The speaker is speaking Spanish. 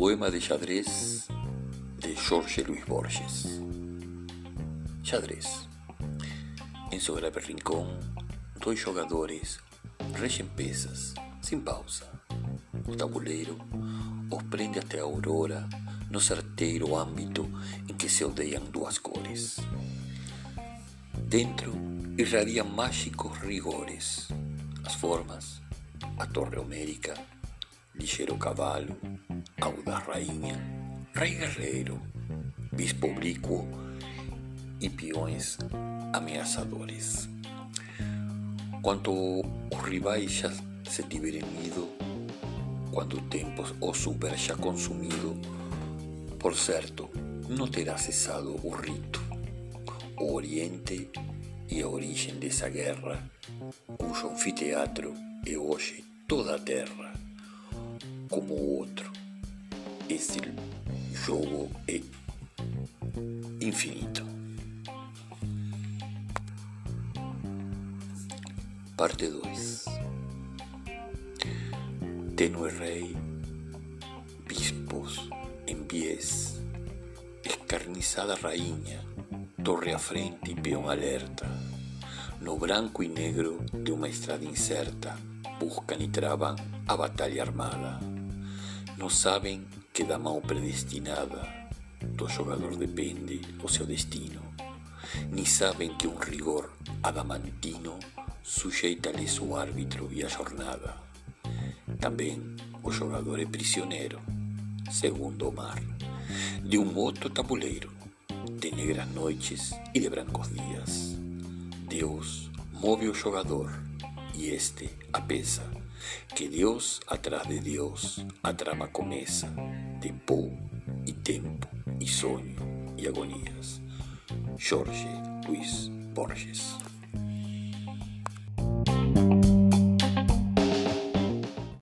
Poema de xadrez de Jorge Luis Borges. Xadrez. Em seu grave rincão, dois jogadores regem peças, sem pausa. O tabuleiro os prende até a aurora no certeiro âmbito em que se odeiam duas cores. Dentro irradiam mágicos rigores, as formas, a torre homérica, ligeiro cavalo, audaz rainha, rei guerreiro, bispo oblíquo e peões ameaçadores. Quando os rivais já se tiverem ido, quando o tempo os houver já consumido, por certo, não terá cessado o rito, o Oriente e a origem dessa guerra, cujo anfiteatro é hoje toda a terra, como o outro. Esse jogo é infinito. Parte 2 Tenue rei, bispos pies, escarnizada rainha, torre à frente e peão alerta. No branco e negro de uma estrada incerta, buscam e travam a batalha armada. Não sabem que da mão predestinada do jogador depende o seu destino, nem sabem que um rigor adamantino sujeita-lhes o árbitro e a jornada. Também o jogador é prisioneiro, segundo o mar, de um outro tabuleiro, de negras noites e de brancos dias. Deus move o jogador e este a pesa, que Deus atrás de Deus a trama começa, de pó e tempo e sonho e agonias. Jorge Luis Borges